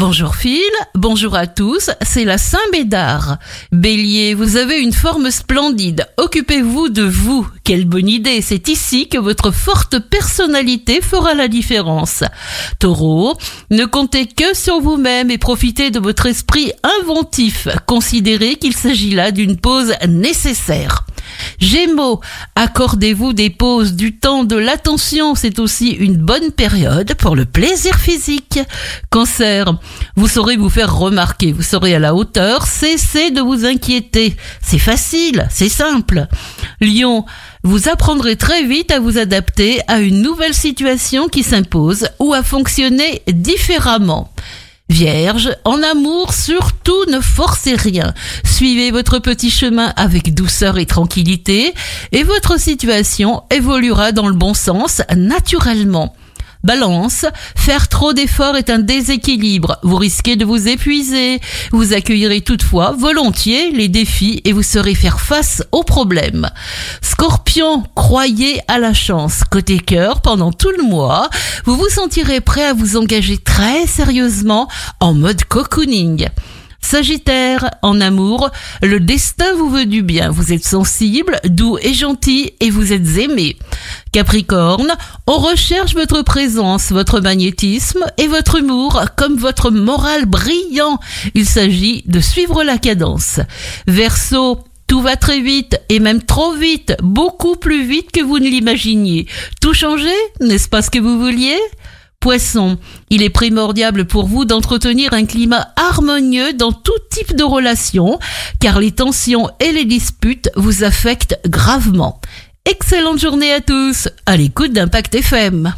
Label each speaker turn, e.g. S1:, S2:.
S1: Bonjour Phil, bonjour à tous, c'est la Saint-Bédard. Bélier, vous avez une forme splendide, occupez-vous de vous. Quelle bonne idée, c'est ici que votre forte personnalité fera la différence. Taureau, ne comptez que sur vous-même et profitez de votre esprit inventif. Considérez qu'il s'agit là d'une pause nécessaire. Gémeaux, accordez-vous des pauses, du temps, de l'attention, c'est aussi une bonne période pour le plaisir physique. Cancer, vous saurez vous faire remarquer, vous serez à la hauteur, cessez de vous inquiéter. C'est facile, c'est simple. Lion, vous apprendrez très vite à vous adapter à une nouvelle situation qui s'impose ou à fonctionner différemment. Vierge, en amour, surtout ne forcez rien. Suivez votre petit chemin avec douceur et tranquillité et votre situation évoluera dans le bon sens naturellement. Balance, faire trop d'efforts est un déséquilibre. Vous risquez de vous épuiser. Vous accueillerez toutefois volontiers les défis et vous saurez faire face aux problèmes. Scorpion, croyez à la chance. Côté cœur, pendant tout le mois, vous vous sentirez prêt à vous engager très sérieusement en mode cocooning. Sagittaire, en amour, le destin vous veut du bien. Vous êtes sensible, doux et gentil et vous êtes aimé. Capricorne, on recherche votre présence, votre magnétisme et votre humour comme votre morale brillant. Il s'agit de suivre la cadence. Verseau, tout va très vite et même trop vite, beaucoup plus vite que vous ne l'imaginiez. Tout changer, n'est-ce pas ce que vous vouliez? Poisson, il est primordial pour vous d'entretenir un climat harmonieux dans tout type de relation, car les tensions et les disputes vous affectent gravement. Excellente journée à tous, à l'écoute d'Impact FM.